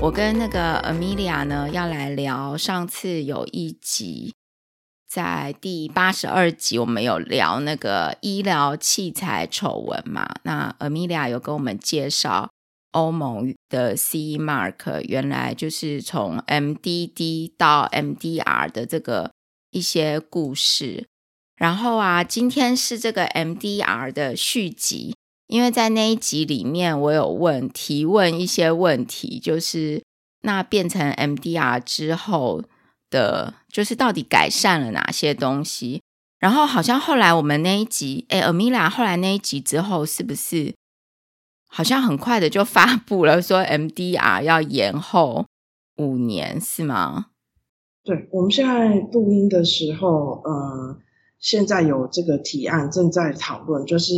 我跟那个 Amelia 呢，要来聊上次有一集，在第八十二集，我们有聊那个医疗器材丑闻嘛？那 Amelia 有跟我们介绍欧盟的 C Mark，原来就是从 MDD 到 MDR 的这个一些故事。然后啊，今天是这个 MDR 的续集。因为在那一集里面，我有问提问一些问题，就是那变成 MDR 之后的，就是到底改善了哪些东西？然后好像后来我们那一集，哎，Amelia 后来那一集之后，是不是好像很快的就发布了，说 MDR 要延后五年，是吗？对，我们现在录音的时候，呃，现在有这个提案正在讨论，就是。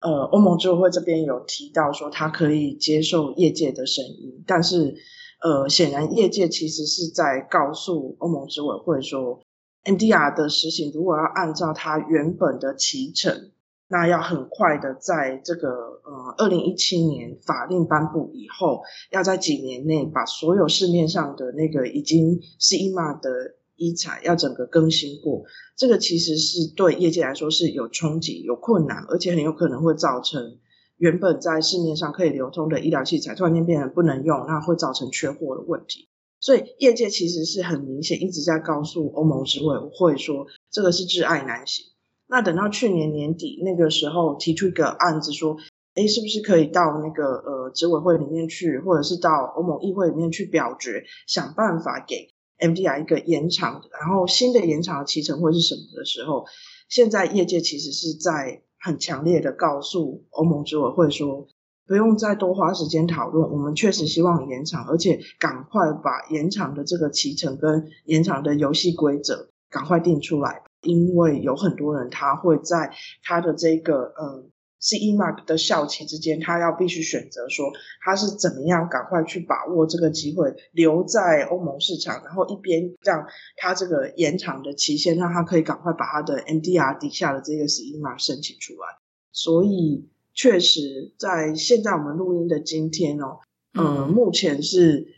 呃，欧盟执委会这边有提到说，他可以接受业界的声音，但是，呃，显然业界其实是在告诉欧盟执委会说，MDR 的实行如果要按照它原本的期程，那要很快的在这个呃二零一七年法令颁布以后，要在几年内把所有市面上的那个已经 CE Mark 的。医材要整个更新过，这个其实是对业界来说是有冲击、有困难，而且很有可能会造成原本在市面上可以流通的医疗器材突然间变成不能用，那会造成缺货的问题。所以业界其实是很明显一直在告诉欧盟执委会说，这个是挚爱难行。那等到去年年底那个时候提出一个案子说，诶，是不是可以到那个呃执委会里面去，或者是到欧盟议会里面去表决，想办法给。MDR 一个延长，然后新的延长的期程会是什么的时候，现在业界其实是在很强烈的告诉欧盟执委会说，不用再多花时间讨论，我们确实希望延长，而且赶快把延长的这个期程跟延长的游戏规则赶快定出来，因为有很多人他会在他的这个嗯。CE Mark 的校期之间，他要必须选择说他是怎么样赶快去把握这个机会，留在欧盟市场，然后一边让他这个延长的期限，让他可以赶快把他的 MDR 底下的这个 CE Mark 申请出来。所以，确实在现在我们录音的今天哦，嗯、呃，目前是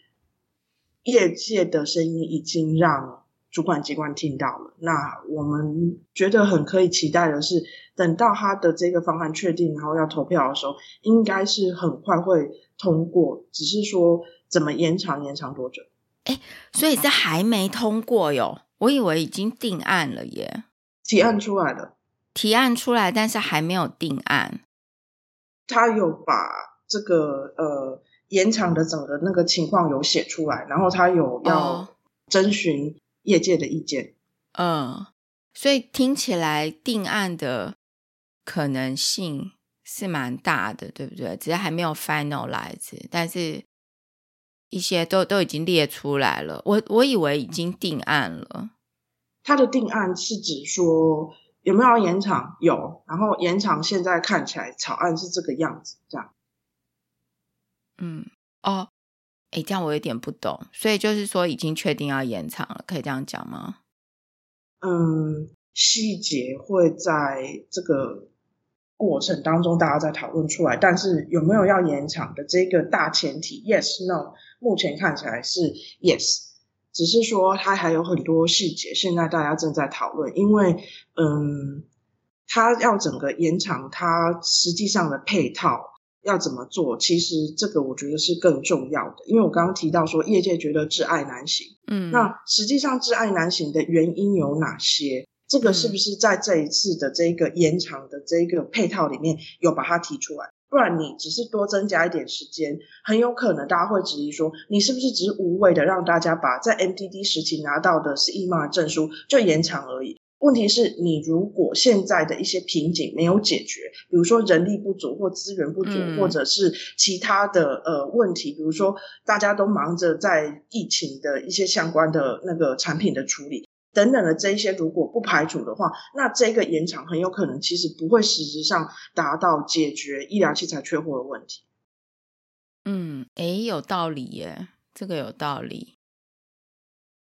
业界的声音已经让。主管机关听到了，那我们觉得很可以期待的是，等到他的这个方案确定，然后要投票的时候，应该是很快会通过。只是说怎么延长，延长多久？哎，所以这还没通过哟？我以为已经定案了耶。提案出来了，提案出来，但是还没有定案。他有把这个呃延长的整个那个情况有写出来，然后他有要征询。业界的意见，嗯，所以听起来定案的可能性是蛮大的，对不对？只是还没有 finalize，但是一些都都已经列出来了。我我以为已经定案了。他的定案是指说有没有要延长？有，然后延长现在看起来草案是这个样子，这样。嗯，哦。哎，这样我有点不懂，所以就是说已经确定要延长了，可以这样讲吗？嗯，细节会在这个过程当中大家再讨论出来，但是有没有要延长的这个大前提，yes no，目前看起来是 yes，只是说它还有很多细节，现在大家正在讨论，因为嗯，它要整个延长，它实际上的配套。要怎么做？其实这个我觉得是更重要的，因为我刚刚提到说业界觉得挚爱难行，嗯，那实际上挚爱难行的原因有哪些？这个是不是在这一次的这个延长的这个配套里面有把它提出来？不然你只是多增加一点时间，很有可能大家会质疑说，你是不是只是无谓的让大家把在 MDD 时期拿到的 CE Mark 证书就延长而已？问题是你如果现在的一些瓶颈没有解决，比如说人力不足或资源不足，嗯、或者是其他的呃问题，比如说大家都忙着在疫情的一些相关的那个产品的处理等等的这一些，如果不排除的话，那这个延长很有可能其实不会实质上达到解决医疗器材缺货的问题。嗯，诶，有道理耶，这个有道理。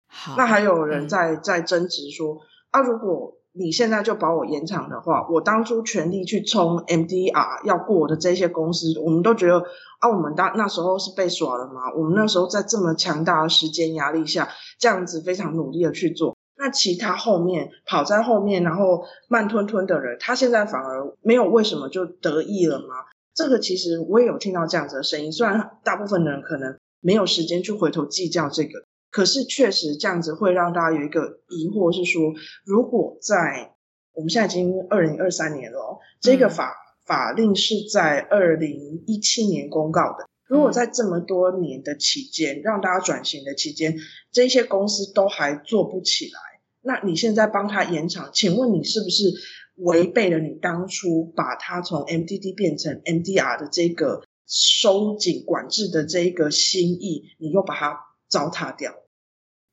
好，那还有人在、嗯、在争执说。啊，如果你现在就把我延长的话，我当初全力去冲 MDR 要过的这些公司，我们都觉得啊，我们当那时候是被耍了吗？我们那时候在这么强大的时间压力下，这样子非常努力的去做，那其他后面跑在后面，然后慢吞吞的人，他现在反而没有为什么就得意了吗？这个其实我也有听到这样子的声音，虽然大部分的人可能没有时间去回头计较这个。可是确实这样子会让大家有一个疑惑，是说，如果在我们现在已经二零二三年了哦，这个法法令是在二零一七年公告的。如果在这么多年的期间，让大家转型的期间，这些公司都还做不起来，那你现在帮他延长，请问你是不是违背了你当初把它从 MDD 变成 MDR 的这个收紧管制的这一个心意，你又把它糟蹋掉？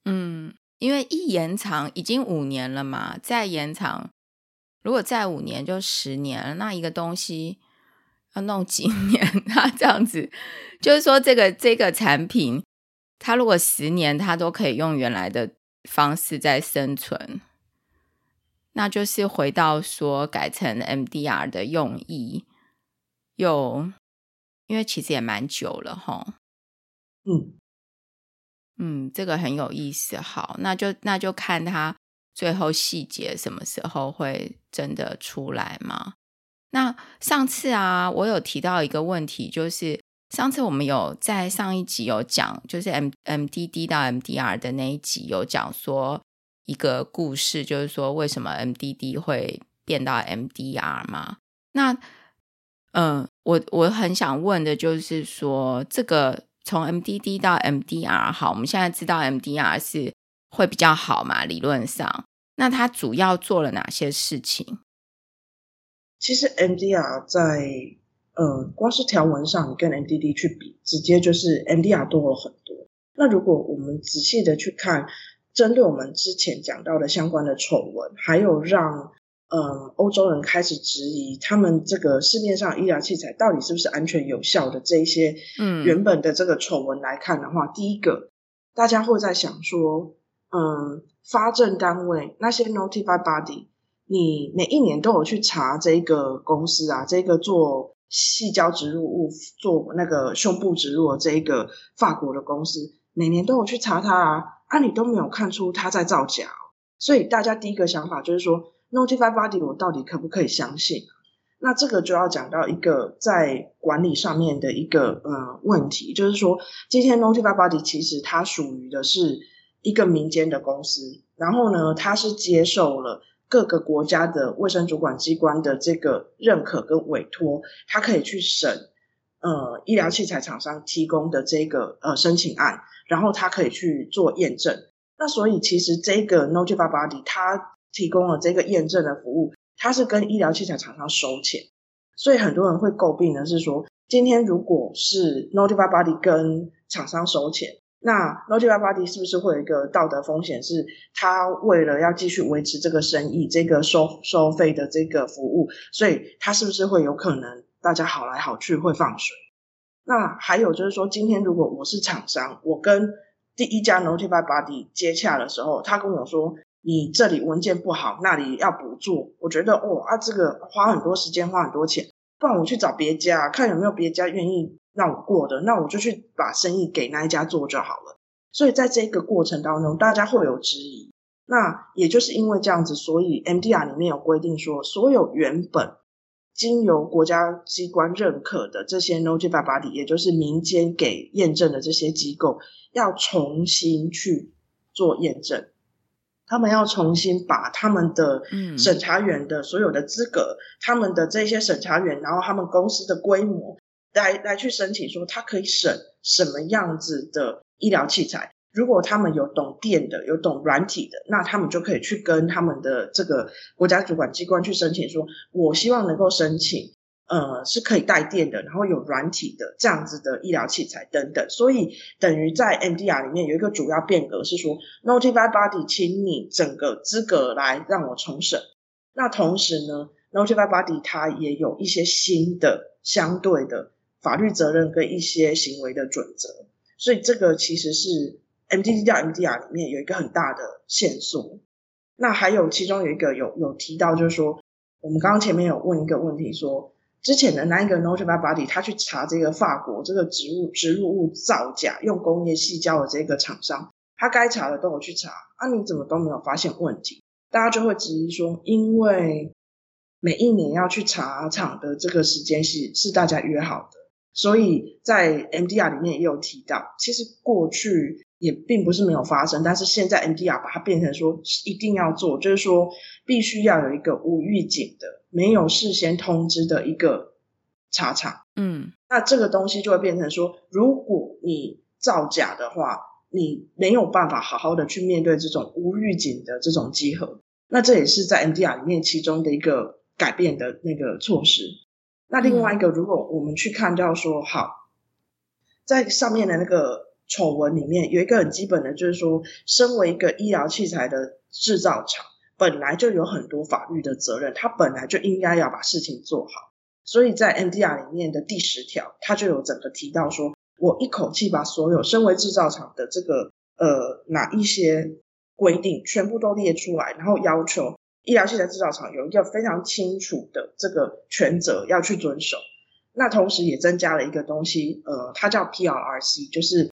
嗯，因为一延长已经五年了嘛，再延长，如果再五年就十年了，那一个东西要弄几年？那这样子，就是说这个这个产品，它如果十年它都可以用原来的方式在生存，那就是回到说改成 MDR 的用意，又因为其实也蛮久了哈，嗯。嗯，这个很有意思。好，那就那就看他最后细节什么时候会真的出来嘛。那上次啊，我有提到一个问题，就是上次我们有在上一集有讲，就是 M MDD 到 MDR 的那一集有讲说一个故事，就是说为什么 MDD 会变到 MDR 吗。那嗯，我我很想问的就是说这个。从 MDD 到 MDR 好，我们现在知道 MDR 是会比较好嘛？理论上，那它主要做了哪些事情？其实 MDR 在呃，光是条文上，你跟 MDD 去比，直接就是 MDR 多了很多。那如果我们仔细的去看，针对我们之前讲到的相关的丑闻，还有让。嗯，欧洲人开始质疑他们这个市面上医疗器材到底是不是安全有效的这一些，嗯，原本的这个丑闻来看的话，嗯，第一个大家会在想说，嗯，发证单位那些 notified body，你每一年都有去查这个公司啊，这个做细胶植入物做那个胸部植入的这一个法国的公司，每年都有去查它啊，啊，你都没有看出它在造假，所以大家第一个想法就是说。Notified Body，我到底可不可以相信？那这个就要讲到一个在管理上面的一个呃问题，就是说，今天 Notified Body 其实它属于的是一个民间的公司，然后呢，它是接受了各个国家的卫生主管机关的这个认可跟委托，它可以去审呃医疗器材厂商提供的这个呃申请案，然后它可以去做验证。那所以其实这个 Notified Body 它提供了这个验证的服务，它是跟医疗器材厂商收钱，所以很多人会诟病的是说，今天如果是 Notified Body 跟厂商收钱，那 Notified Body 是不是会有一个道德风险？是他为了要继续维持这个生意，这个收收费的这个服务，所以他是不是会有可能大家好来好去会放水？那还有就是说，今天如果我是厂商，我跟第一家 Notified Body 接洽的时候，他跟我说。你这里文件不好，那里要补做。我觉得哦啊，这个花很多时间，花很多钱，不然我去找别家，看有没有别家愿意让我过的，那我就去把生意给那一家做就好了。所以在这个过程当中，大家会有质疑。那也就是因为这样子，所以 MDR 里面有规定说，所有原本经由国家机关认可的这些 notify body，也就是民间给验证的这些机构，要重新去做验证。他们要重新把他们的审查员的所有的资格，嗯、他们的这些审查员，然后他们公司的规模，来来去申请说，他可以审什么样子的医疗器材。如果他们有懂电的，有懂软体的，那他们就可以去跟他们的这个国家主管机关去申请说，我希望能够申请。呃，是可以带电的，然后有软体的这样子的医疗器材等等，所以等于在 MDR 里面有一个主要变革是说，Notify Body，请你整个资格来让我重审。那同时呢，Notify Body 它也有一些新的相对的法律责任跟一些行为的准则，所以这个其实是 MDD 到 MDR 里面有一个很大的线索。那还有其中有一个有有提到，就是说我们刚刚前面有问一个问题，说之前的那一个 notified body 他去查这个法国这个植物植入物造假用工业矽胶的这个厂商，他该查的都有去查，啊，你怎么都没有发现问题？大家就会质疑说，因为每一年要去查厂的这个时间是是大家约好的。所以在 MDR 里面也有提到，其实过去也并不是没有发生，但是现在 MDR 把它变成说一定要做，就是说必须要有一个无预警的、没有事先通知的一个查厂。嗯，那这个东西就会变成说，如果你造假的话，你没有办法好好的去面对这种无预警的这种集合。那这也是在 MDR 里面其中的一个改变的那个措施。那另外一个，如果我们去看到说，好，在上面的那个丑闻里面，有一个很基本的，就是说，身为一个医疗器材的制造厂，本来就有很多法律的责任，他本来就应该要把事情做好。所以在 MDR 里面的第十条，他就有整个提到说，我一口气把所有身为制造厂的这个呃哪一些规定全部都列出来，然后要求。医疗器材制造厂有一个非常清楚的这个权责要去遵守，那同时也增加了一个东西，呃，它叫 PRRC，就是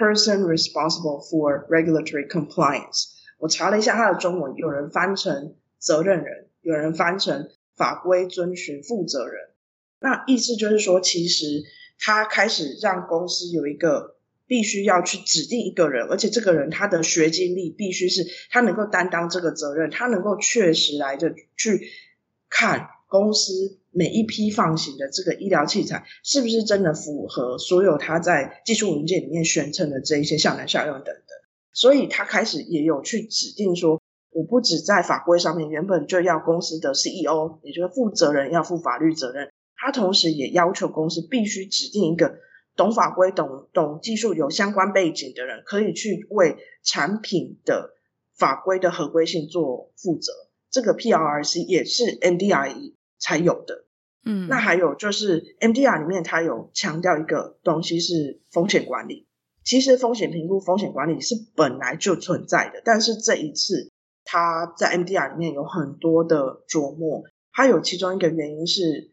Person Responsible for Regulatory Compliance。我查了一下它的中文，有人翻成责任人，有人翻成法规遵循负责人。那意思就是说，其实他开始让公司有一个。必须要去指定一个人，而且这个人他的学经历必须是他能够担当这个责任，他能够确实来的去看公司每一批放行的这个医疗器材是不是真的符合所有他在技术文件里面宣称的这一些效能效用等等。所以他开始也有去指定说，我不止在法规上面原本就要公司的 CEO，也就是负责人要负法律责任，他同时也要求公司必须指定一个。懂法规、懂懂技术、有相关背景的人，可以去为产品的法规的合规性做负责。这个 PRC 也是 MDR 才有的。嗯，那还有就是 MDR 里面它有强调一个东西是风险管理。其实风险评估、风险管理是本来就存在的，但是这一次它在 MDR 里面有很多的琢磨。它有其中一个原因是。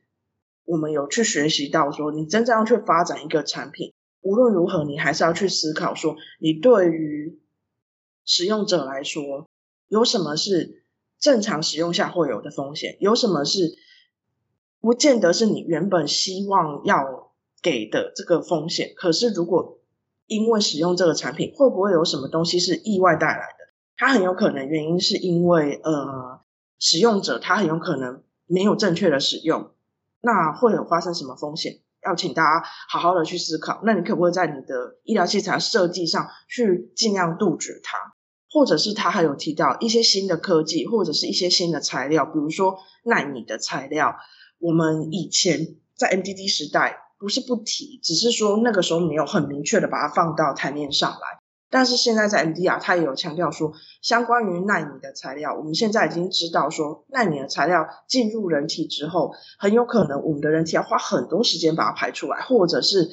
我们有去学习到说，你真正要去发展一个产品，无论如何，你还是要去思考说，你对于使用者来说，有什么是正常使用下会有的风险，有什么是不见得是你原本希望要给的这个风险。可是，如果因为使用这个产品，会不会有什么东西是意外带来的？它很有可能原因是因为呃，使用者他很有可能没有正确的使用。那会有发生什么风险？要请大家好好的去思考。那你可不可以在你的医疗器材设计上去尽量杜绝它？或者是他还有提到一些新的科技，或者是一些新的材料，比如说奈米的材料。我们以前在 MDD 时代不是不提，只是说那个时候没有很明确的把它放到台面上来。但是现在在 MDR，他也有强调说，相关于奈米的材料，我们现在已经知道说，奈米的材料进入人体之后，很有可能我们的人体要花很多时间把它排出来，或者是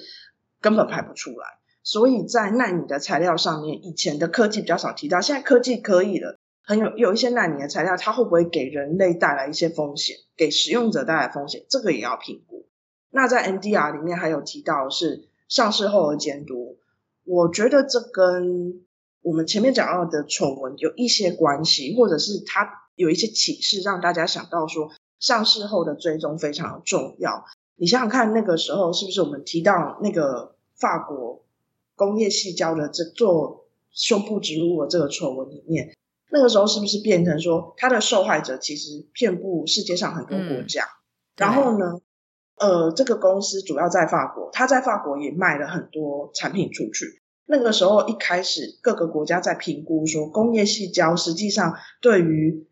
根本排不出来。所以在奈米的材料上面，以前的科技比较少提到，现在科技可以了，很有有一些奈米的材料，它会不会给人类带来一些风险，给使用者带来风险，这个也要评估。那在 MDR 里面还有提到是上市后的监督。我觉得这跟我们前面讲到的丑闻有一些关系，或者是它有一些启示，让大家想到说上市后的追踪非常重要。你想想看，那个时候是不是我们提到那个法国工业细胶的这做胸部植入的这个丑闻里面，那个时候是不是变成说他的受害者其实遍布世界上很多国家？嗯、然后呢？呃，这个公司主要在法国，他在法国也卖了很多产品出去。那个时候一开始，各个国家在评估说，工业细胶实际上对于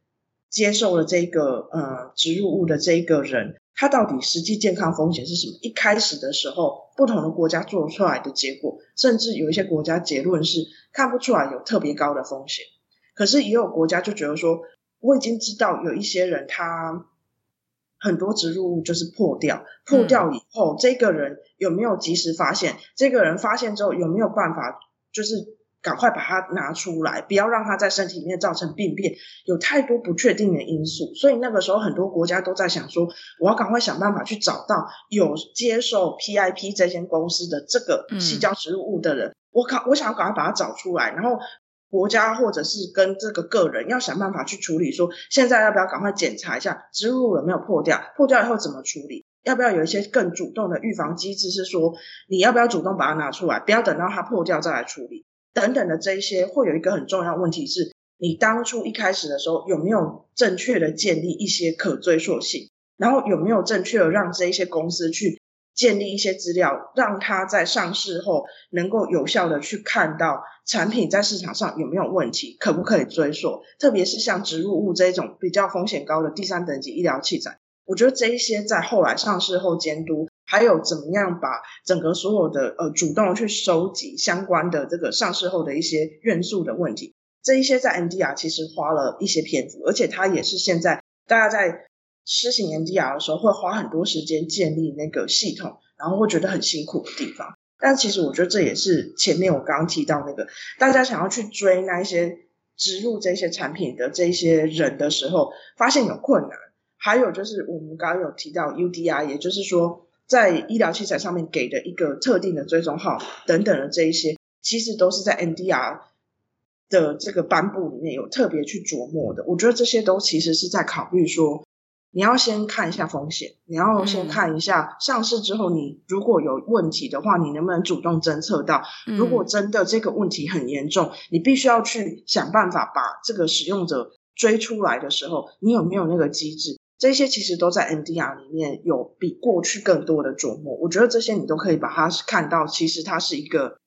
接受了这个呃植入物的这一个人，他到底实际健康风险是什么？一开始的时候，不同的国家做出来的结果，甚至有一些国家结论是看不出来有特别高的风险。可是也有国家就觉得说，我已经知道有一些人他。很多植入物就是破掉，破掉以后，嗯、这个人有没有及时发现？这个人发现之后有没有办法，就是赶快把它拿出来，不要让它在身体里面造成病变，有太多不确定的因素。所以那个时候很多国家都在想说，我要赶快想办法去找到有接受 PIP 这间公司的这个细胶植入物的人，嗯、我赶我想要赶快把它找出来，然后国家或者是跟这个个人要想办法去处理说，现在要不要赶快检查一下植入物有没有破掉，破掉以后怎么处理？要不要有一些更主动的预防机制？是说你要不要主动把它拿出来，不要等到它破掉再来处理，等等的这一些，会有一个很重要问题是，你当初一开始的时候有没有正确的建立一些可追溯性，然后有没有正确的让这一些公司去建立一些资料，让它在上市后能够有效的去看到产品在市场上有没有问题，可不可以追溯？特别是像植入物这种比较风险高的第三等级医疗器材。我觉得这一些在后来上市后监督，还有怎么样把整个所有的呃主动去收集相关的这个上市后的一些元素的问题，这一些在 MDR 其实花了一些篇幅，而且它也是现在大家在施行 MDR 的时候会花很多时间建立那个系统，然后会觉得很辛苦的地方。但其实我觉得这也是前面我刚刚提到那个大家想要去追那一些植入这些产品的这些人的时候，发现有困难。还有就是我们刚刚有提到 UDI，也就是说在医疗器材上面给的一个特定的追踪号等等的这一些，其实都是在 MDR 的这个颁布里面有特别去琢磨的。我觉得这些都其实是在考虑说，你要先看一下风险，你要先看一下上市之后你如果有问题的话，你能不能主动侦测到？如果真的这个问题很严重，你必须要去想办法把这个使用者追出来的时候，你有没有那个机制？这些其实都在 MDR 里面有比过去更多的琢磨，我觉得这些你都可以把它看到，其实它是一个，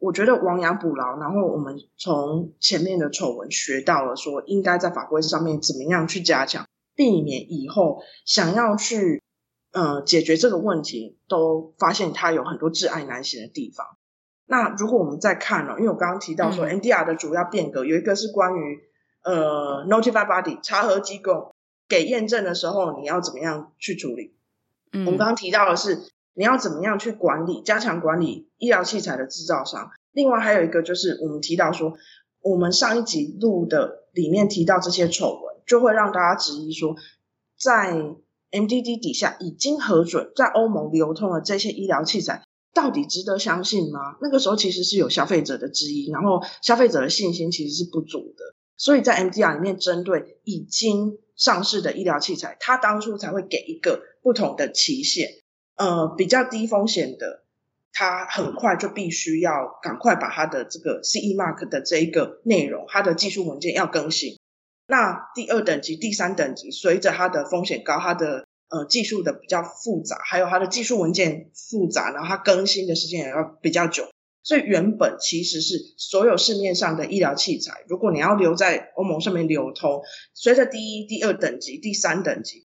我觉得亡羊补牢。然后我们从前面的丑闻学到了，说应该在法规上面怎么样去加强，避免以后想要去呃解决这个问题，都发现它有很多挚爱难行的地方。那如果我们再看哦，因为我刚刚提到说 NDR 的主要变革有一个是关于呃 Notified Body 查核机构。给验证的时候，你要怎么样去处理？嗯，我们刚刚提到的是，你要怎么样去管理、加强管理医疗器材的制造商。另外还有一个就是，我们提到说，我们上一集录的里面提到这些丑闻，就会让大家质疑说，在 MDD 底下已经核准在欧盟流通的这些医疗器材，到底值得相信吗？那个时候其实是有消费者的质疑，然后消费者的信心其实是不足的。所以在 MDR 里面，针对已经上市的医疗器材，它当初才会给一个不同的期限，呃，比较低风险的，它很快就必须要赶快把它的这个 CE Mark 的这一个内容，它的技术文件要更新。那第二等级、第三等级，随着它的风险高，它的呃技术的比较复杂，还有它的技术文件复杂，然后它更新的时间也要比较久。所以原本其实是所有市面上的医疗器材，如果你要留在欧盟上面流通，随着第一、第二等级、第三等级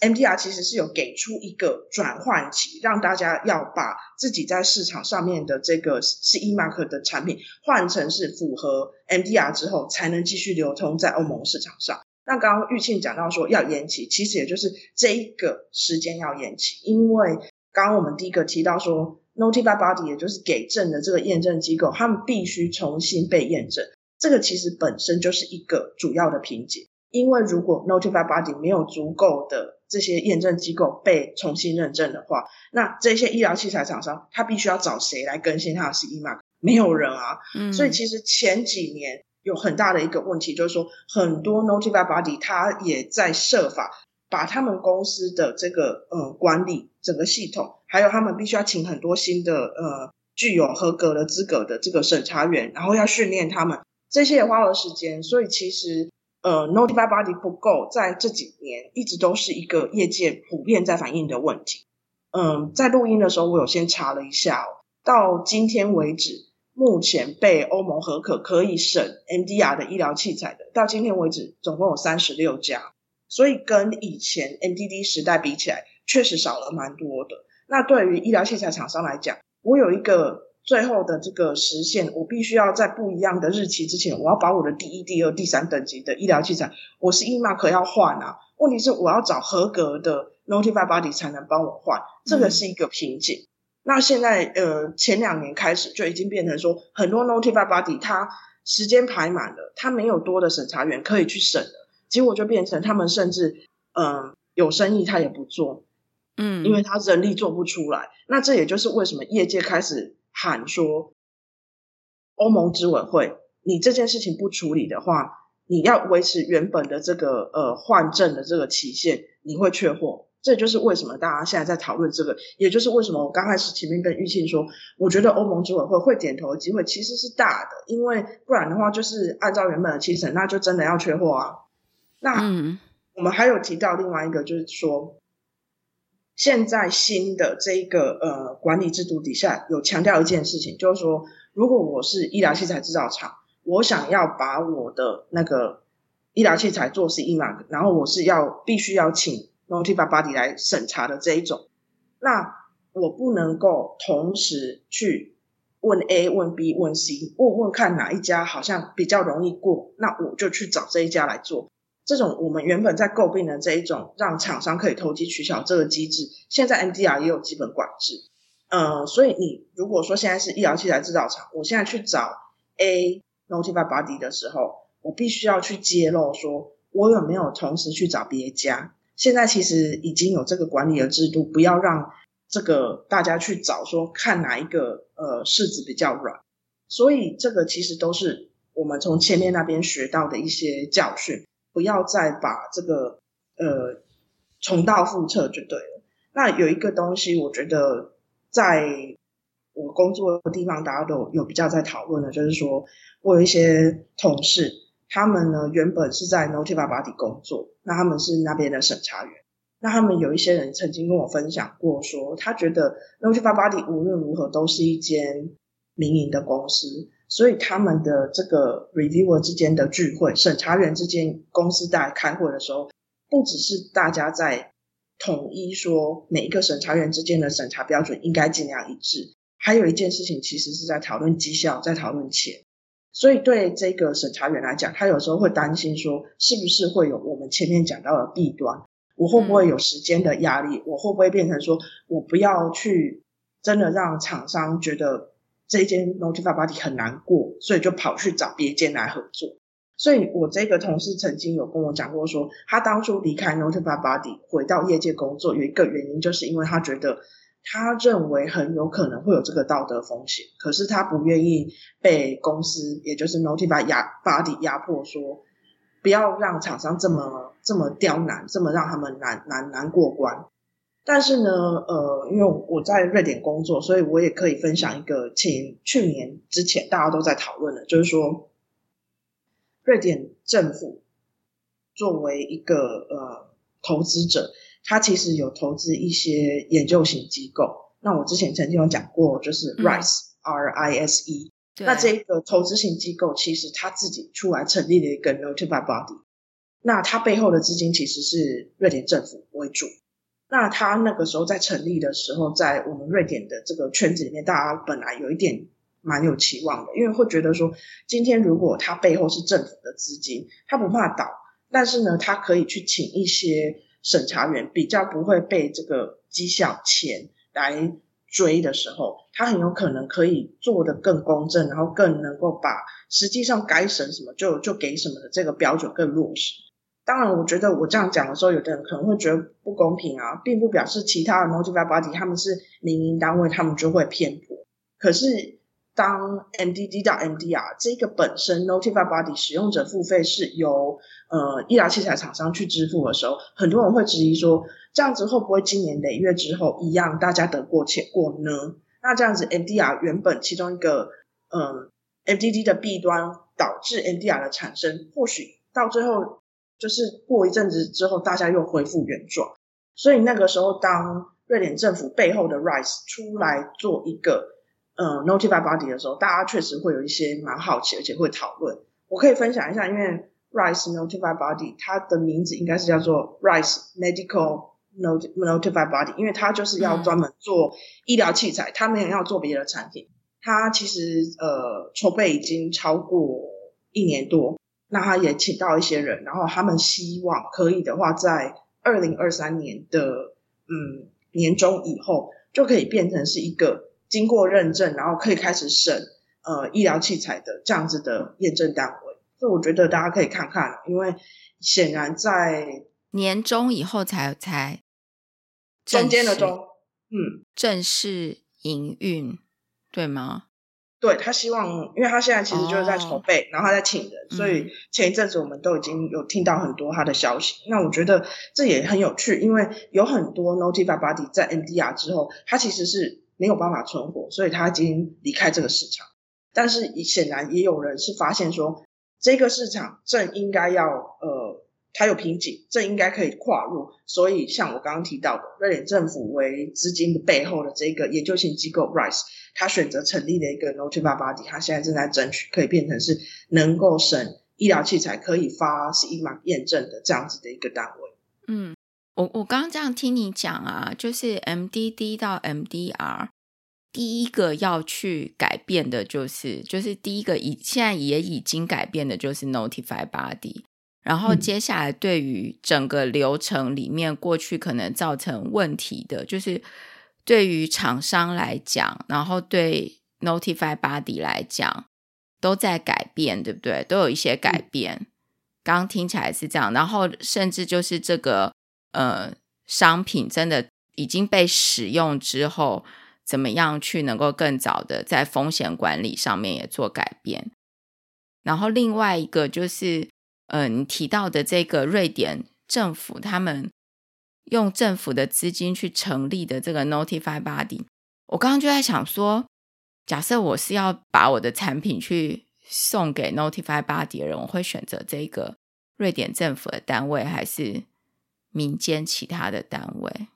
，MDR 其实是有给出一个转换期，让大家要把自己在市场上面的这个 CE Mark 的产品换成是符合 MDR 之后，才能继续流通在欧盟市场上。那刚刚玉庆讲到说要延期，其实也就是这一个时间要延期，因为刚刚我们第一个提到说。Notified Body 也就是给证的这个验证机构，他们必须重新被验证。这个其实本身就是一个主要的瓶颈，因为如果 Notified Body 没有足够的这些验证机构被重新认证的话，那这些医疗器材厂商他必须要找谁来更新他的 CE Mark？没有人啊。嗯。所以其实前几年有很大的一个问题，就是说很多 Notified Body 他也在设法把他们公司的这个呃管理整个系统。还有他们必须要请很多新的呃具有合格的资格的这个审查员，然后要训练他们，这些也花了时间。所以其实呃 Notified Body 不够，在这几年一直都是一个业界普遍在反映的问题。嗯、在录音的时候我有先查了一下哦，到今天为止，目前被欧盟核可可以审 MDR 的医疗器材的，到今天为止总共有三十六家，所以跟以前 MDD 时代比起来，确实少了蛮多的。那对于医疗器材厂商来讲，我有一个最后的这个实现，我必须要在不一样的日期之前，我要把我的第一、第二、第三等级的医疗器材，我是 CE Mark 要换啊。问题是我要找合格的 Notified Body 才能帮我换，这个是一个瓶颈。那现在呃前两年开始就已经变成说，很多 Notified Body 它时间排满了，它没有多的审查员可以去审了，结果就变成他们甚至嗯、呃、有生意他也不做，嗯，因为他人力做不出来。那这也就是为什么业界开始喊说，欧盟执委会，你这件事情不处理的话，你要维持原本的这个呃换证的这个期限，你会缺货。这就是为什么大家现在在讨论这个，也就是为什么我刚开始前面跟玉庆说，我觉得欧盟执委会会点头的机会其实是大的，因为不然的话就是按照原本的七成，那就真的要缺货啊。那我们还有提到另外一个，就是说，现在新的这个呃管理制度底下有强调一件事情，就是说，如果我是医疗器材制造厂，我想要把我的那个医疗器材做 CE mark，然后我是要必须要请。Notified Body 来审查的这一种，那我不能够同时去问 A、问 B、问 C，问问看哪一家好像比较容易过，那我就去找这一家来做。这种我们原本在诟病的这一种让厂商可以投机取巧这个机制，现在 MDR 也有基本管制。呃，所以你如果说现在是医疗器材制造厂，我现在去找 A Notified Body 的时候，我必须要去揭露说我有没有同时去找别家。现在其实已经有这个管理的制度，不要让这个大家去找说看哪一个呃柿子比较软，所以这个其实都是我们从前面那边学到的一些教训，不要再把这个呃重蹈覆辙就对了。那有一个东西，我觉得在我工作的地方大家都有比较在讨论的，就是说我有一些同事。他们呢，原本是在 Notify Body 工作，那他们是那边的审查员。那他们有一些人曾经跟我分享过说，他觉得 Notified Body 无论如何都是一间民营的公司，所以他们的这个 Reviewer 之间的聚会，审查员之间公司在开会的时候，不只是大家在统一说每一个审查员之间的审查标准应该尽量一致，还有一件事情其实是在讨论绩效，在讨论钱。所以对这个审查员来讲，他有时候会担心说，是不是会有我们前面讲到的弊端？我会不会有时间的压力？我会不会变成说我不要去真的让厂商觉得这一间 Notify Body 很难过，所以就跑去找别间来合作？所以我这个同事曾经有跟我讲过说，他当初离开 Notify Body 回到业界工作，有一个原因就是因为他觉得。他认为很有可能会有这个道德风险，可是他不愿意被公司，也就是 Notified Body 压迫，说不要让厂商这么这么刁难，这么让他们难难难过关。但是呢，呃，因为我在瑞典工作，所以我也可以分享一个前去年之前大家都在讨论的，就是说，瑞典政府作为一个呃投资者。他其实有投资一些研究型机构，那我之前曾经有讲过，就是 RISE，R I S E。那这个投资型机构其实他自己出来成立了一个 Notified Body，那他背后的资金其实是瑞典政府为主。那他那个时候在成立的时候，在我们瑞典的这个圈子里面，大家本来有一点蛮有期望的，因为会觉得说，今天如果他背后是政府的资金，他不怕倒，但是呢，他可以去请一些。审查员比较不会被这个绩效钱来追的时候，他很有可能可以做得更公正，然后更能够把实际上该审什么就就给什么的这个标准更落实。当然，我觉得我这样讲的时候，有的人可能会觉得不公平啊，并不表示其他的 Notified Body 他们是民营单位，他们就会偏颇。可是，当 MDD 到 MDR 这个本身 Notified Body 使用者付费是由呃医疗器材厂商去支付的时候，很多人会质疑说，这样子会不会经年累月之后一样大家得过且过呢？那这样子 MDR 原本其中一个嗯、呃、MDD 的弊端导致 MDR 的产生，或许到最后就是过一阵子之后大家又恢复原状。所以那个时候，当瑞典政府背后的 RISE 出来做一个。呃，Notified Body 的时候，大家确实会有一些蛮好奇，而且会讨论。我可以分享一下，因为 RISE Notified Body 它的名字应该是叫做 RISE Medical Notified Body，因为它就是要专门做医疗器材，它没有要做别的产品。它其实呃筹备已经超过一年多，那他也请到一些人，然后他们希望可以的话，在二零二三年的嗯年中以后。就可以变成是一个经过认证，然后可以开始审呃医疗器材的这样子的验证单位。所以我觉得大家可以看看，因为显然在年中以后才才中间的中，嗯，正式营运，对吗？对，他希望，因为他现在其实就是在筹备，哦、然后他在请人，所以前一阵子我们都已经有听到很多他的消息。嗯、那我觉得这也很有趣，因为有很多 Notified Body 在 NDR 之后，他其实是没有办法存活，所以他已经离开这个市场。但是显然也有人是发现说，这个市场正应该要呃。它有瓶颈，这应该可以跨入。所以，像我刚刚提到的，瑞典政府为资金的背后的这个研究型机构 RISE，他选择成立了一个 Notified Body，他现在正在争取可以变成是能够审医疗器材可以发 CE Mark 验证的这样子的一个单位。嗯，我我刚刚这样听你讲啊，就是 MDD 到 MDR，第一个要去改变的就是，就是第一个已现在也已经改变的就是 Notified Body。然后接下来，对于整个流程里面过去可能造成问题的，就是对于厂商来讲，然后对 Notified Body 来讲，都在改变，对不对？都有一些改变。刚刚听起来是这样，然后甚至就是这个呃商品真的已经被使用之后，怎么样去能够更早的在风险管理上面也做改变。然后另外一个就是。呃，你提到的这个瑞典政府，他们用政府的资金去成立的这个 Notified Body，我刚刚就在想说，假设我是要把我的产品去送给 Notified Body 的人，我会选择这个瑞典政府的单位，还是民间其他的单位？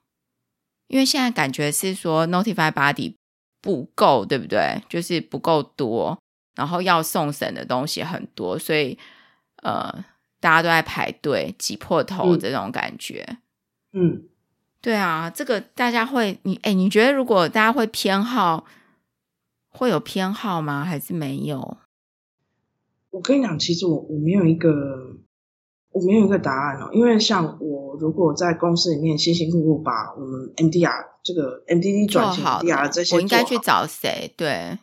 因为现在感觉是说 Notified Body 不够，对不对？就是不够多，然后要送审的东西很多，所以。呃，大家都在排队，挤破头这种感觉。嗯，嗯对啊，这个大家会，你哎，你觉得如果大家会偏好，会有偏好吗？还是没有？我跟你讲，其实我我没有一个，我没有一个答案哦。因为像我，如果在公司里面辛辛苦苦把我们 MDR 这个 MDD 转型 MDR 这些，我应该去找谁？对。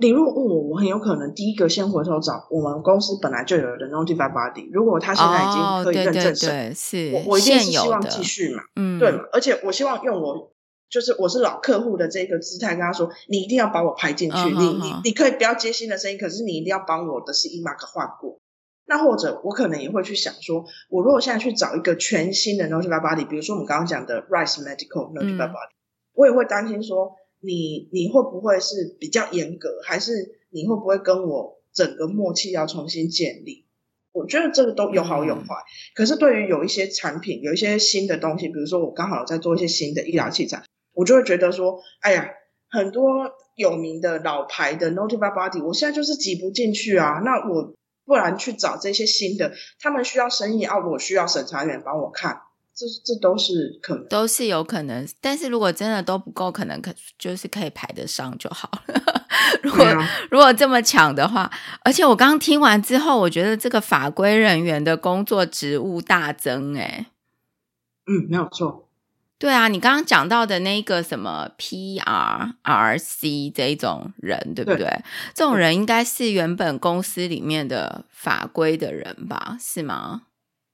你如果问我，我很有可能第一个先回头找我们公司本来就有的 Notified Body。如果他现在已经可以认证审，是我我一定是希望继续嘛，嗯，对嘛。而且我希望用我就是我是老客户的这个姿态跟他说，你一定要把我排进去，嗯、你你你可以不要接新的生意，可是你一定要帮我的 CE Mark 换过。那或者我可能也会去想说，我如果现在去找一个全新的 Notified Body，比如说我们刚刚讲的 Rice Medical Notified Body，、嗯、我也会担心说，你你会不会是比较严格，还是？你会不会跟我整个默契要重新建立？我觉得这个都有好有坏。嗯、可是对于有一些产品，有一些新的东西，比如说我刚好在做一些新的医疗器材，我就会觉得说，哎呀，很多有名的老牌的 Notified Body，我现在就是挤不进去啊。那我不然去找这些新的，他们需要生意啊，我需要审查员帮我看。这这都是可能，都是有可能。但是如果真的都不够，可能可就是可以排得上就好了。如果、啊、如果这么抢的话，而且我刚听完之后，我觉得这个法规人员的工作职务大增。哎，嗯，没有错。对啊，你刚刚讲到的那个什么 PRRC 这一种人，对不对？对这种人应该是原本公司里面的法规的人吧？是吗？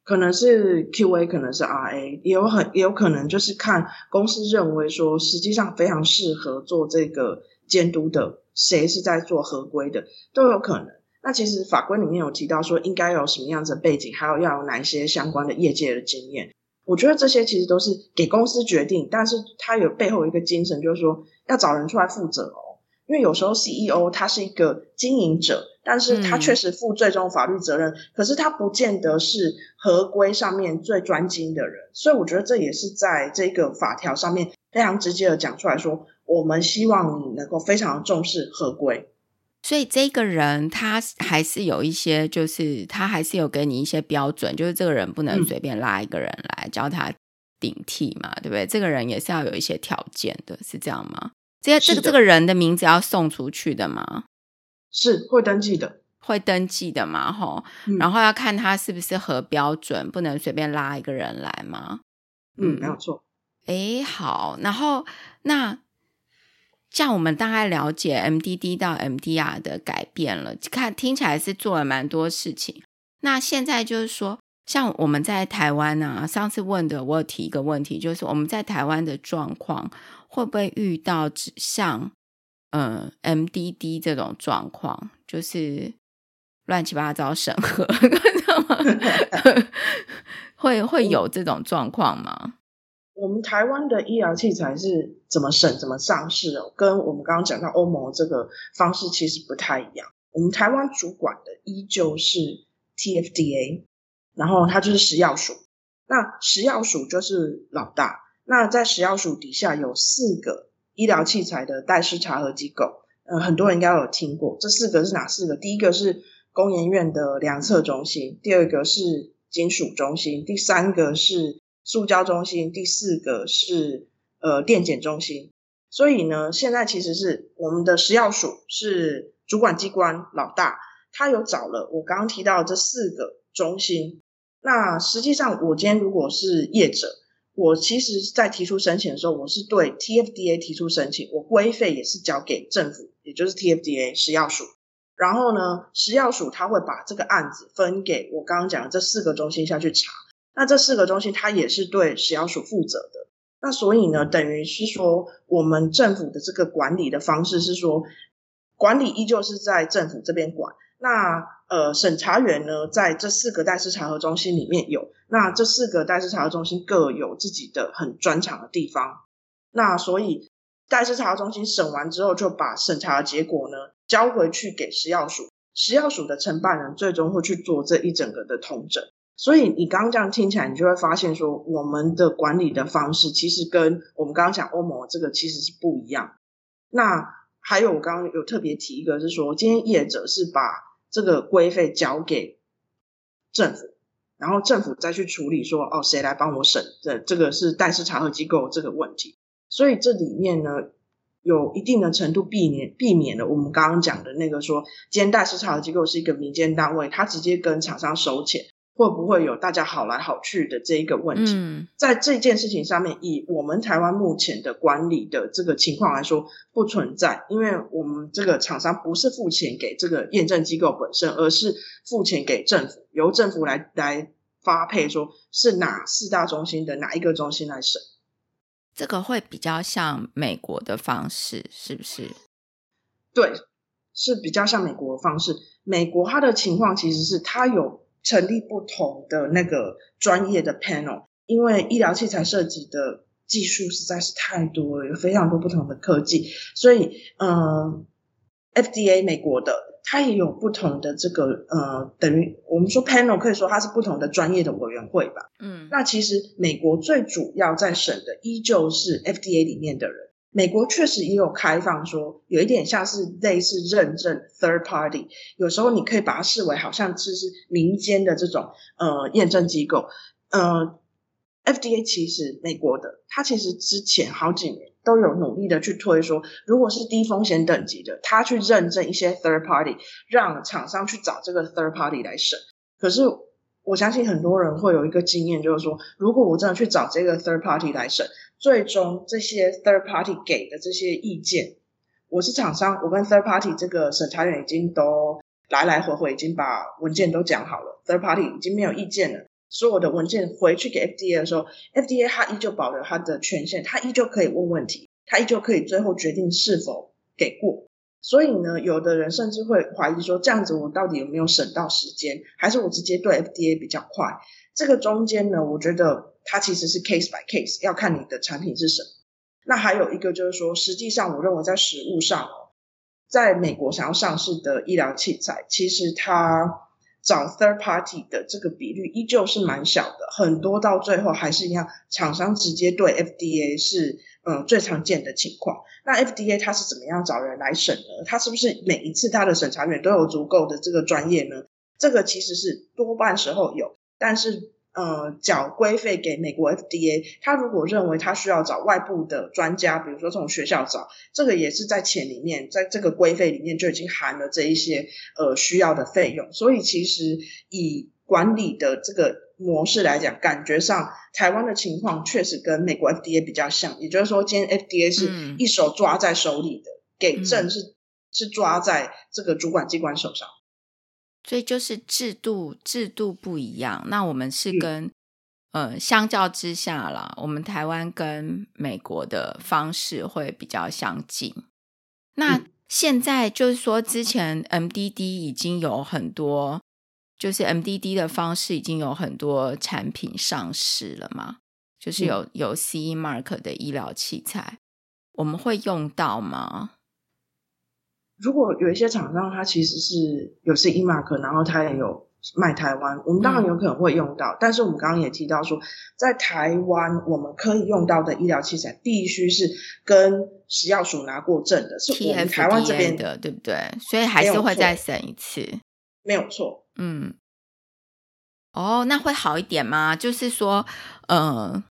可能是 QA，可能是 RA，也有很也有可能就是看公司认为说，实际上非常适合做这个监督的，谁是在做合规的都有可能。那其实法规里面有提到说，应该有什么样子的背景，还有要有哪一些相关的业界的经验。我觉得这些其实都是给公司决定，但是它有背后一个精神，就是说要找人出来负责哦。因为有时候 CEO 他是一个经营者。但是他确实负最终法律责任，嗯、可是他不见得是合规上面最专精的人，所以我觉得这也是在这个法条上面非常直接的讲出来说，我们希望你能够非常重视合规。所以这个人他还是有一些，就是他还是有给你一些标准，就是这个人不能随便拉一个人来教他顶替嘛，嗯、对不对？这个人也是要有一些条件的，是这样吗？这个这个人的名字要送出去的吗？是会登记的，会登记的嘛？吼，嗯、然后要看他是不是合标准，不能随便拉一个人来嘛。嗯，没有错。诶，好，然后那这样我们大概了解 MDD 到 MDR 的改变了，看听起来是做了蛮多事情。那现在就是说，像我们在台湾啊，上次问的我有提一个问题，就是我们在台湾的状况会不会遇到像嗯 MDD 这种状况，就是乱七八糟审核，会会有这种状况吗？我们台湾的医疗器材是怎么审、怎么上市哦？跟我们刚刚讲到欧盟这个方式其实不太一样。我们台湾主管的依旧是 TFDA，然后它就是食药署。那食药署就是老大。那在食药署底下有四个医疗器材的代施查核机构，呃，很多人应该有听过。这四个是哪四个？第一个是工研院的量测中心，第二个是金属中心，第三个是。塑胶中心，第四个是呃电检中心，所以呢，现在其实是我们的食药署是主管机关老大，他有找了我刚刚提到的这四个中心。那实际上，我今天如果是业者，我其实在提出申请的时候，我是对 TFDA 提出申请，我规费也是交给政府，也就是 TFDA 食药署。然后呢，食药署他会把这个案子分给我刚刚讲的这四个中心下去查。那这四个中心，它也是对食药署负责的。那所以呢，等于是说，我们政府的这个管理的方式是说，管理依旧是在政府这边管。那呃，审查员呢，在这四个代市查核中心里面有。那这四个代市查核中心各有自己的很专长的地方。那所以，代市查核中心审完之后，就把审查的结果呢交回去给食药署。食药署的承办人最终会去做这一整个的统整。所以你刚刚这样听起来，你就会发现说，我们的管理的方式其实跟我们刚刚讲欧盟这个其实是不一样。那还有我刚刚有特别提一个，是说今天业者是把这个规费交给政府，然后政府再去处理说，哦，谁来帮我审？这这个是代施查核机构这个问题。所以这里面呢，有一定的程度避免避免了我们刚刚讲的那个说，今天代施查核机构是一个民间单位，他直接跟厂商收钱。会不会有大家好来好去的这一个问题？嗯，在这件事情上面，以我们台湾目前的管理的这个情况来说，不存在，因为我们这个厂商不是付钱给这个验证机构本身，而是付钱给政府，由政府来来发配，说是哪四大中心的哪一个中心来审。这个会比较像美国的方式，是不是？对，是比较像美国的方式。美国它的情况其实是它有。成立不同的那个专业的 panel，因为医疗器材涉及的技术实在是太多了，有非常多不同的科技，所以嗯，FDA 美国的它也有不同的这个呃，等于我们说 panel 可以说它是不同的专业的委员会吧。嗯，那其实美国最主要在审的依旧是 FDA 里面的人。美国确实也有开放说，有一点像是类似认证 third party，有时候你可以把它视为好像只是民间的这种呃验证机构。呃，FDA 其实美国的，它其实之前好几年都有努力的去推说，如果是低风险等级的，它去认证一些 third party，让厂商去找这个 third party 来审。可是我相信很多人会有一个经验，就是说，如果我真的去找这个 third party 来审。最终这些 third party 给的这些意见，我是厂商，我跟 third party 这个审查员已经都来来回回已经把文件都讲好了，third party 已经没有意见了。所有的文件回去给 FDA 的时候，FDA 他依旧保留他的权限，他依旧可以问问题，他依旧可以最后决定是否给过。所以呢，有的人甚至会怀疑说，这样子我到底有没有省到时间，还是我直接对 FDA 比较快？这个中间呢，我觉得。它其实是 case by case，要看你的产品是什么。那还有一个就是说，实际上我认为在实务上哦，在美国想要上市的医疗器材，其实它找 third party 的这个比率依旧是蛮小的，很多到最后还是一样，厂商直接对 FDA 是嗯最常见的情况。那 FDA 它是怎么样找人来审呢？它是不是每一次它的审查员都有足够的这个专业呢？这个其实是多半时候有，但是。呃，缴规费给美国 FDA，他如果认为他需要找外部的专家，比如说从学校找，这个也是在钱里面，在这个规费里面就已经含了这一些呃需要的费用。所以其实以管理的这个模式来讲，感觉上台湾的情况确实跟美国 FDA 比较像，也就是说，今天 FDA 是一手抓在手里的，嗯、给证是、嗯、是抓在这个主管机关手上，所以就是制度制度不一样。那我们是跟、嗯、呃，相较之下啦，我们台湾跟美国的方式会比较相近。那、嗯现在就是说，之前 MDD 已经有很多，就是 MDD 的方式已经有很多产品上市了嘛，就是有、嗯、有 CE Mark 的医疗器材，我们会用到吗？如果有一些厂商，它其实是有 CE Mark，然后它也有。卖台湾，我们当然有可能会用到，嗯、但是我们刚刚也提到说，在台湾我们可以用到的医疗器材，必须是跟食药署拿过证的，是我们台湾这边的，对不对？所以还是会再审一次，没有错。嗯，哦，那会好一点吗？就是说，嗯、呃，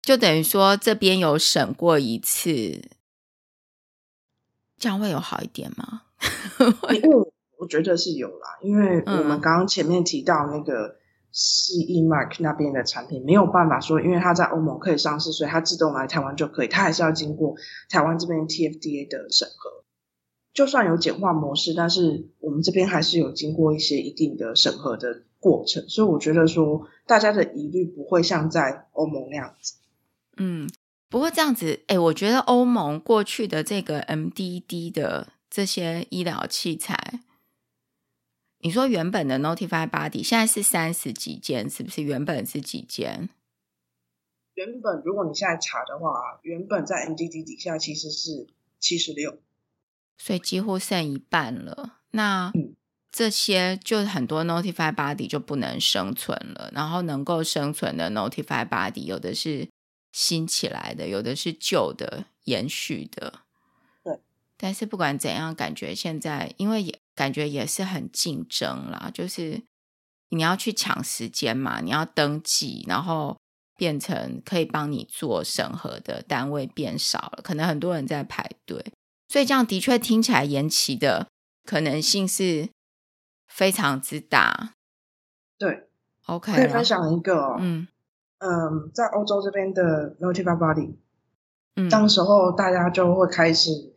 就等于说这边有审过一次，这样会有好一点吗？我觉得是有啦，因为我们刚刚前面提到那个 CE Mark 那边的产品，嗯、没有办法说，因为它在欧盟可以上市，所以它自动来台湾就可以，它还是要经过台湾这边 TFDA 的审核。就算有简化模式，但是我们这边还是有经过一些一定的审核的过程，所以我觉得说大家的疑虑不会像在欧盟那样子。嗯，不过这样子，哎，我觉得欧盟过去的这个 MDD 的这些医疗器材。你说原本的 Notified Body 现在是三十几件，是不是？原本是几件？原本如果你现在查的话，原本在 MDD 底下其实是七十六，所以几乎剩一半了。那这些就很多 Notified Body 就不能生存了，然后能够生存的 Notified Body 有的是新起来的，有的是旧的延续的。对，但是不管怎样，感觉现在因为也。感觉也是很竞争啦，就是你要去抢时间嘛，你要登记，然后变成可以帮你做审核的单位变少了，可能很多人在排队，所以这样的确听起来延期的可能性是非常之大。对，OK，可以分享一个哦，嗯嗯，在欧洲这边的 Notified Body，嗯，当时候大家就会开始。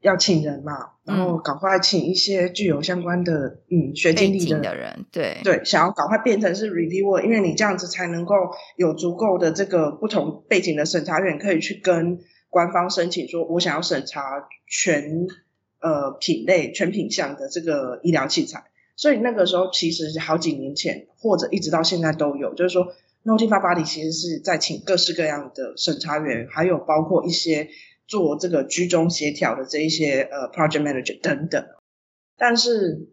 要请人嘛，然后赶快请一些具有相关的嗯学经历的，的人，对对，想要赶快变成是 reviewer，因为你这样子才能够有足够的这个不同背景的审查员可以去跟官方申请说，我想要审查全呃品类全品项的这个医疗器材。所以那个时候其实好几年前或者一直到现在都有，就是说 Notified Body 其实是在请各式各样的审查员，还有包括一些。做这个居中协调的这一些呃 project manager 等等，但是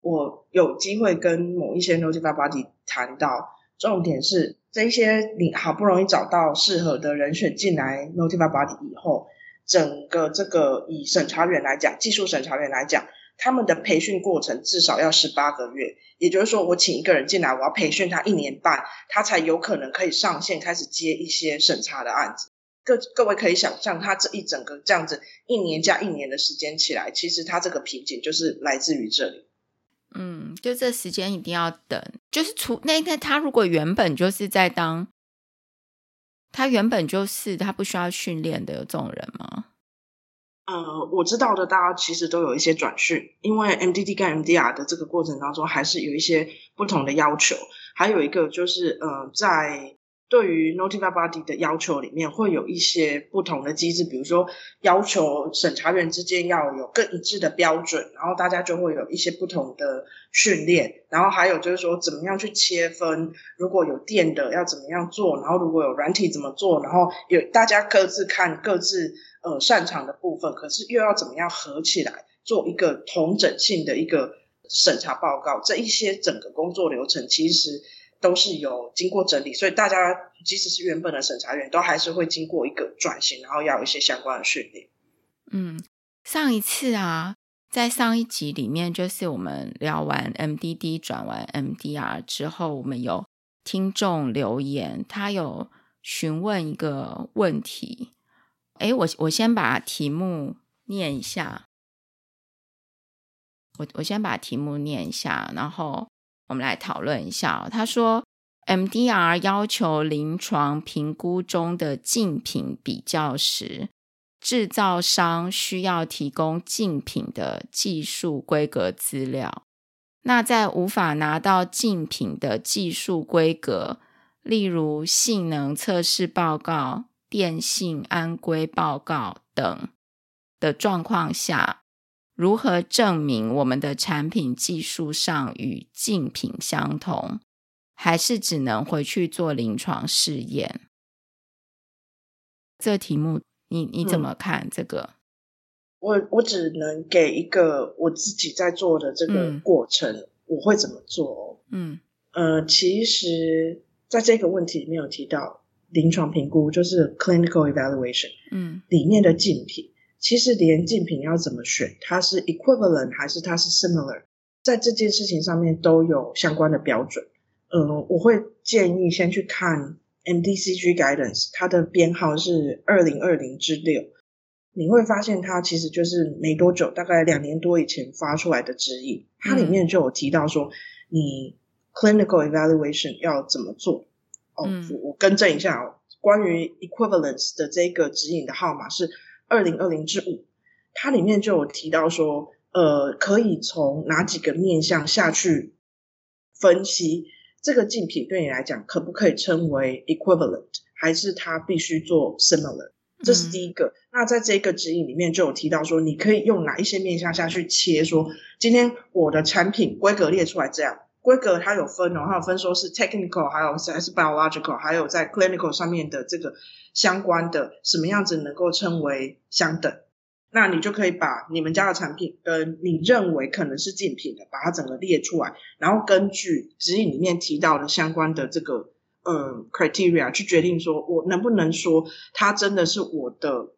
我有机会跟某一些 notified body 谈到，重点是这些你好不容易找到适合的人选进来 notified body 以后，整个这个以审查员来讲，技术审查员来讲，他们的培训过程至少要十八个月，也就是说，我请一个人进来，我要培训他一年半，他才有可能可以上线开始接一些审查的案子。各各位可以想象，他这一整个这样子一年加一年的时间起来，其实他这个瓶颈就是来自于这里。嗯，就这时间一定要等，就是除那那他如果原本就是在当，他原本就是他不需要训练的有这种人吗？呃，我知道的，大家其实都有一些转训，因为 MDD 跟 MDR 的这个过程当中，还是有一些不同的要求。还有一个就是呃，在对于 Notify Body 的要求里面会有一些不同的机制，比如说要求审查员之间要有更一致的标准，然后大家就会有一些不同的训练，然后还有就是说怎么样去切分，如果有电的要怎么样做，然后如果有软体怎么做，然后有大家各自看各自呃擅长的部分，可是又要怎么样合起来做一个同整性的一个审查报告，这一些整个工作流程其实。都是有经过整理，所以大家即使是原本的审查员，都还是会经过一个转型，然后要一些相关的训练。嗯，上一次啊，在上一集里面，就是我们聊完 MDD 转完 MDR 之后，我们有听众留言，他有询问一个问题。诶，我我先把题目念一下，我我先把题目念一下，然后。我们来讨论一下。他说，MDR 要求临床评估中的竞品比较时，制造商需要提供竞品的技术规格资料。那在无法拿到竞品的技术规格，例如性能测试报告、电信安规报告等的状况下，如何证明我们的产品技术上与竞品相同？还是只能回去做临床试验？这题目你你怎么看？这个？嗯、我我只能给一个我自己在做的这个过程，嗯、我会怎么做？嗯呃，其实在这个问题里面有提到临床评估，就是 clinical evaluation，嗯，里面的竞品。其实连竞品要怎么选，它是 equivalent 还是它是 similar，在这件事情上面都有相关的标准。嗯，我会建议先去看 MDCG guidance，它的编号是二零二零之六。你会发现它其实就是没多久，大概两年多以前发出来的指引，它里面就有提到说你 clinical evaluation 要怎么做。哦，我更正一下哦，关于 equivalence 的这个指引的号码是。二零二零至五，它里面就有提到说，呃，可以从哪几个面向下去分析这个竞品对你来讲可不可以称为 equivalent，还是它必须做 similar？这是第一个。嗯、那在这个指引里面就有提到说，你可以用哪一些面向下去切？说今天我的产品规格列出来这样，规格它有分哦，它有分说是 technical，还有还是 biological，还有在 clinical 上面的这个。相关的什么样子能够称为相等？那你就可以把你们家的产品跟你认为可能是竞品的，把它整个列出来，然后根据指引里面提到的相关的这个呃 criteria 去决定说，我能不能说它真的是我的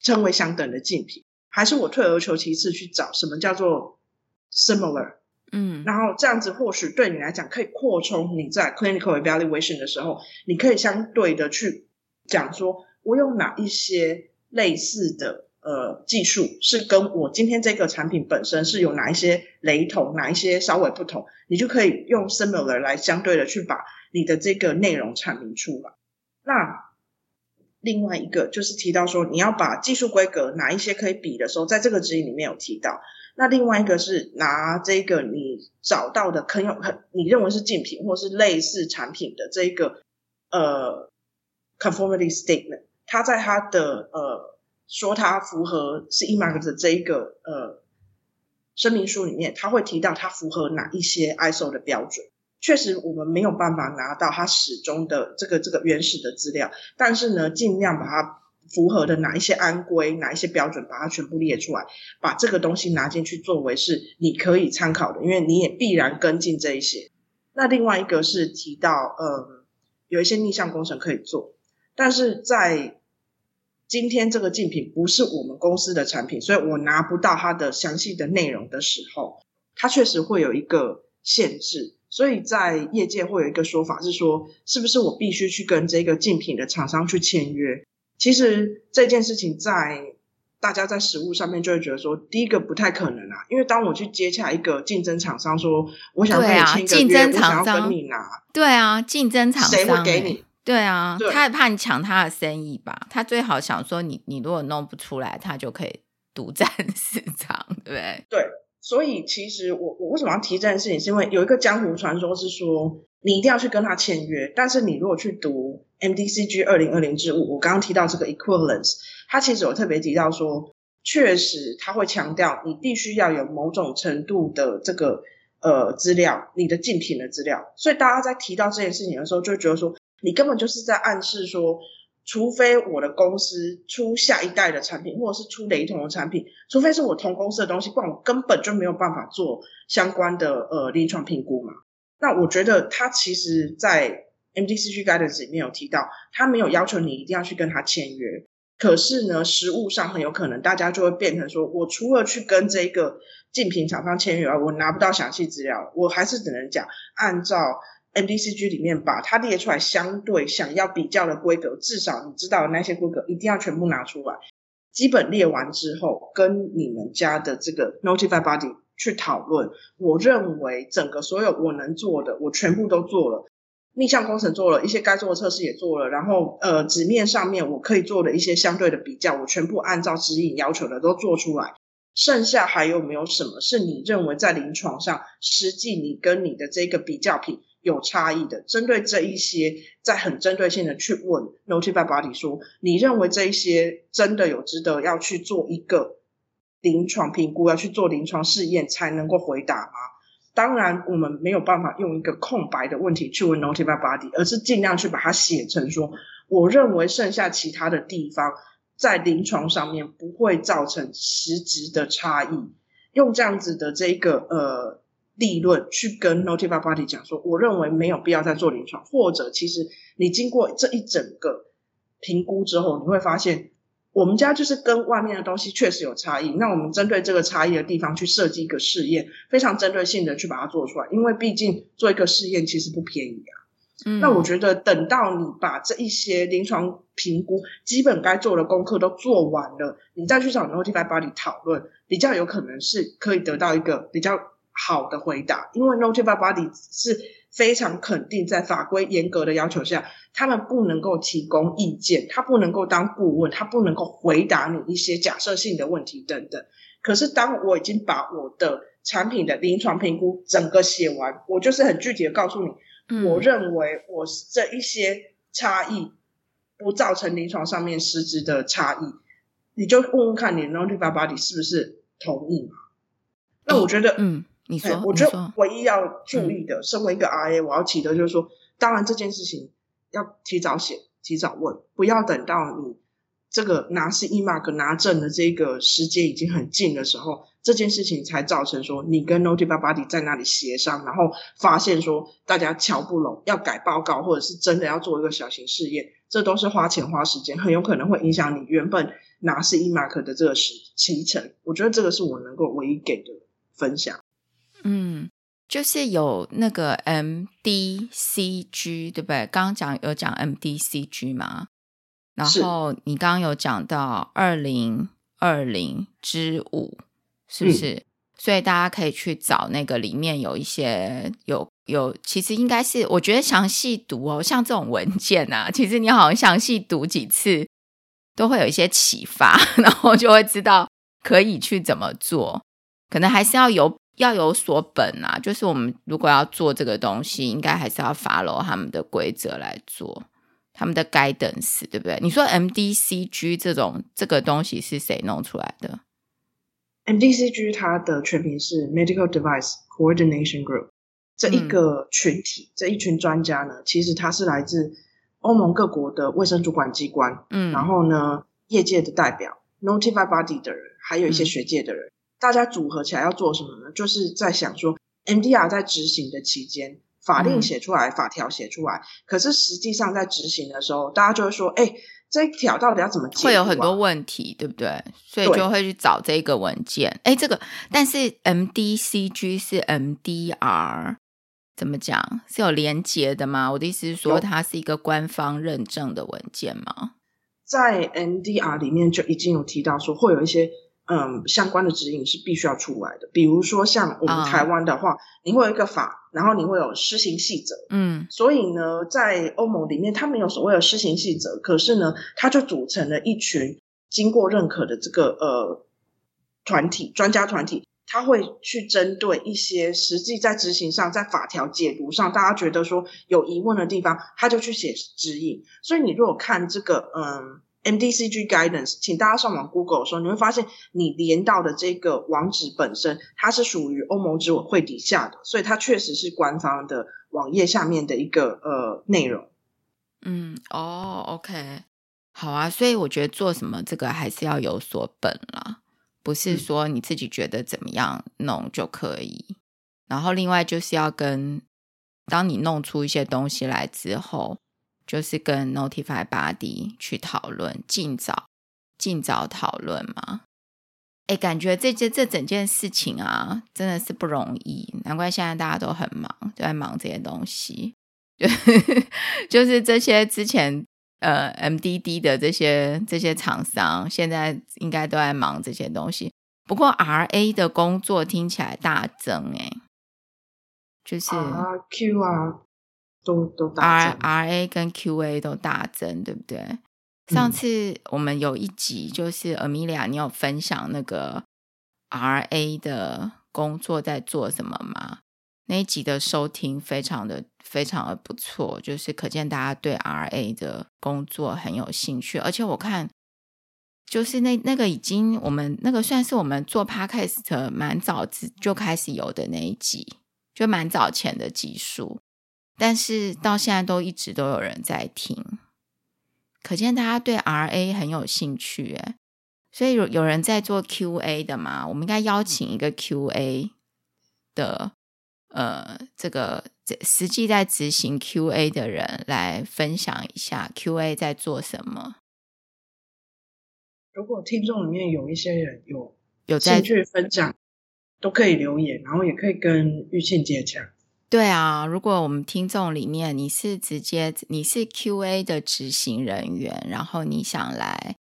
称为相等的竞品，还是我退而求其次去找什么叫做 similar？嗯，然后这样子或许对你来讲可以扩充你在 clinical evaluation 的时候，你可以相对的去。讲说，我有哪一些类似的呃技术，是跟我今天这个产品本身是有哪一些雷同，哪一些稍微不同，你就可以用 similar 来相对的去把你的这个内容阐明出来。那另外一个就是提到说，你要把技术规格哪一些可以比的时候，在这个指引里面有提到。那另外一个是拿这个你找到的很有很你认为是竞品或是类似产品的这个呃。Conformity statement，他在他的呃说他符合是 EMARK 的这一个呃声明书里面，他会提到他符合哪一些 ISO 的标准。确实，我们没有办法拿到它始终的这个这个原始的资料，但是呢，尽量把它符合的哪一些安规、哪一些标准，把它全部列出来，把这个东西拿进去作为是你可以参考的，因为你也必然跟进这一些。那另外一个是提到呃有一些逆向工程可以做。但是在今天这个竞品不是我们公司的产品，所以我拿不到它的详细的内容的时候，它确实会有一个限制。所以在业界会有一个说法是说，是不是我必须去跟这个竞品的厂商去签约？其实这件事情在大家在实物上面就会觉得说，第一个不太可能啊，因为当我去接洽一个竞争厂商说，我想跟你签一个约，啊、我想要跟你拿，对啊，竞争厂商谁会给你？对啊，对他也怕你抢他的生意吧？他最好想说你，你如果弄不出来，他就可以独占 市场，对不对？对，所以其实我我为什么要提这件事情，是因为有一个江湖传说是说，你一定要去跟他签约。但是你如果去读 MDCG 二零二零之五，我刚刚提到这个 equivalence，他其实有特别提到说，确实他会强调你必须要有某种程度的这个呃资料，你的竞品的资料。所以大家在提到这件事情的时候，就觉得说。你根本就是在暗示说，除非我的公司出下一代的产品，或者是出雷同的产品，除非是我同公司的东西，不然我根本就没有办法做相关的呃临床评估嘛。那我觉得他其实，在 MDCG Guidance 里面有提到，他没有要求你一定要去跟他签约，可是呢，实务上很有可能大家就会变成说，我除了去跟这个竞品厂商签约，我拿不到详细资料，我还是只能讲按照。MDCG 里面把它列出来，相对想要比较的规格，至少你知道的那些规格一定要全部拿出来。基本列完之后，跟你们家的这个 Notified Body 去讨论。我认为整个所有我能做的，我全部都做了。逆向工程做了一些该做的测试也做了，然后呃纸面上面我可以做的一些相对的比较，我全部按照指引要求的都做出来。剩下还有没有什么是你认为在临床上实际你跟你的这个比较品有差异的？针对这一些，再很针对性的去问 Notify Body 说，你认为这一些真的有值得要去做一个临床评估，要去做临床试验才能够回答吗？当然，我们没有办法用一个空白的问题去问 Notify Body，而是尽量去把它写成说，我认为剩下其他的地方在临床上面不会造成实质的差异，用这样子的这个呃立论去跟 Notify Body 讲说，我认为没有必要再做临床，或者其实你经过这一整个评估之后，你会发现。我们家就是跟外面的东西确实有差异，那我们针对这个差异的地方去设计一个试验，非常针对性的去把它做出来，因为毕竟做一个试验其实不便宜啊。嗯，那我觉得等到你把这一些临床评估基本该做的功课都做完了，你再去找 Notify Body 讨论，比较有可能是可以得到一个比较好的回答，因为 Notify Body 是非常肯定在法规严格的要求下。他们不能够提供意见，他不能够当顾问，他不能够回答你一些假设性的问题等等。可是，当我已经把我的产品的临床评估整个写完，我就是很具体的告诉你，嗯，我认为我这一些差异不造成临床上面实质的差异，你就问问看你 Notify Body 是不是同意嘛？那我觉得，嗯，你说，我觉得唯一要注意的，身为一个 RA，我要提的就是说，当然这件事情。要提早写，提早问，不要等到你这个拿 CE Mark 拿证的这个时间已经很近的时候，这件事情才造成说你跟 Notify Body 在那里协商，然后发现说大家瞧不拢，要改报告，或者是真的要做一个小型试验，这都是花钱花时间，很有可能会影响你原本拿 CE Mark 的这个时期程。我觉得这个是我能够唯一给的分享。嗯。就是有那个 MDCG，对不对？刚刚讲有讲 MDCG 嘛，然后你刚刚有讲到二零二零之五，是不是？嗯。所以大家可以去找那个里面有一些有有，其实应该是我觉得详细读哦，像这种文件啊，其实你好像详细读几次，都会有一些启发，然后就会知道可以去怎么做，可能还是要有。要有所本啊，就是我们如果要做这个东西，应该还是要 follow 他们的规则来做，他们的 guidance，对不对？你说 MDCG 这种这个东西是谁弄出来的？MDCG 它的全名是 Medical Device Coordination Group，这一个群体，嗯、这一群专家呢，其实它是来自欧盟各国的卫生主管机关，嗯，然后呢，业界的代表，Notify Body 的人，还有一些学界的人。嗯大家组合起来要做什么呢？就是在想说，MDR 在执行的期间，法令写出来，嗯、法条写出来，可是实际上在执行的时候，大家就会说，哎，这一条到底要怎么解？会有很多问题，对不对？所以就会去找这个文件。哎，这个，但是 MDCG 是 MDR，怎么讲？是有连接的吗？我的意思是说，它是一个官方认证的文件吗？在 MDR 里面就已经有提到说，会有一些。嗯，相关的指引是必须要出来的。比如说，像我们台湾的话，uh, 你会有一个法，然后你会有施行细则。嗯，所以呢，在欧盟里面，它没有所谓的施行细则，可是呢，它就组成了一群经过认可的这个呃团体，专家团体，他会去针对一些实际在执行上，在法条解读上，大家觉得说有疑问的地方，他就去写指引。所以你如果看这个，嗯。MDCG Guidance，请大家上网 Google 的时候，你会发现你连到的这个网址本身，它是属于欧盟执委会底下的，所以它确实是官方的网页下面的一个呃内容。嗯，哦，OK，好啊，所以我觉得做什么这个还是要有所本啦，不是说你自己觉得怎么样弄就可以。嗯。然后另外就是要跟，当你弄出一些东西来之后。就是跟 Notify Body 去讨论，尽早尽早讨论嘛。哎，感觉这件这整件事情啊，真的是不容易。难怪现在大家都很忙，都在忙这些东西。就 就是这些之前呃 MDD 的这些这些厂商，现在应该都在忙这些东西。不过 RA 的工作听起来大增哎，就是啊 Q 啊都都大增，RA 跟 QA 都大增，对不对？上次我们有一集就是 Amelia，你有分享那个 RA 的工作在做什么吗？那一集的收听非常的非常的不错，就是可见大家对 RA 的工作很有兴趣，而且我看就是那那个已经我们那个算是我们做 Podcast 蛮早就开始有的那一集，就蛮早前的集数，但是到现在都一直都有人在听。可见大家对 RA 很有兴趣诶，所以有有人在做 QA 的嘛？我们应该邀请一个 QA 的，呃，这个实际在执行 QA 的人来分享一下 QA 在做什么。如果听众里面有一些人有有兴趣分享，都可以留言，然后也可以跟玉庆接洽。对啊，如果我们听众里面你是直接你是 QA 的执行人员，然后你想来，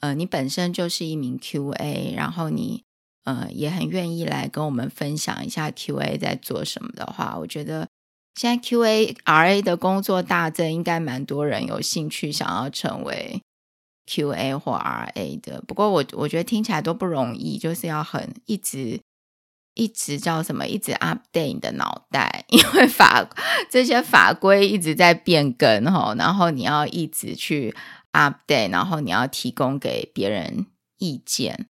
呃，你本身就是一名 QA，然后你呃也很愿意来跟我们分享一下 QA 在做什么的话，我觉得现在 QA RA 的工作大增，应该蛮多人有兴趣想要成为 QA 或 RA 的。不过我我觉得听起来都不容易，就是要很一直。一直叫什么？一直 update 你的脑袋，因为法这些法规一直在变更哈，然后你要一直去 update，然后你要提供给别人意见，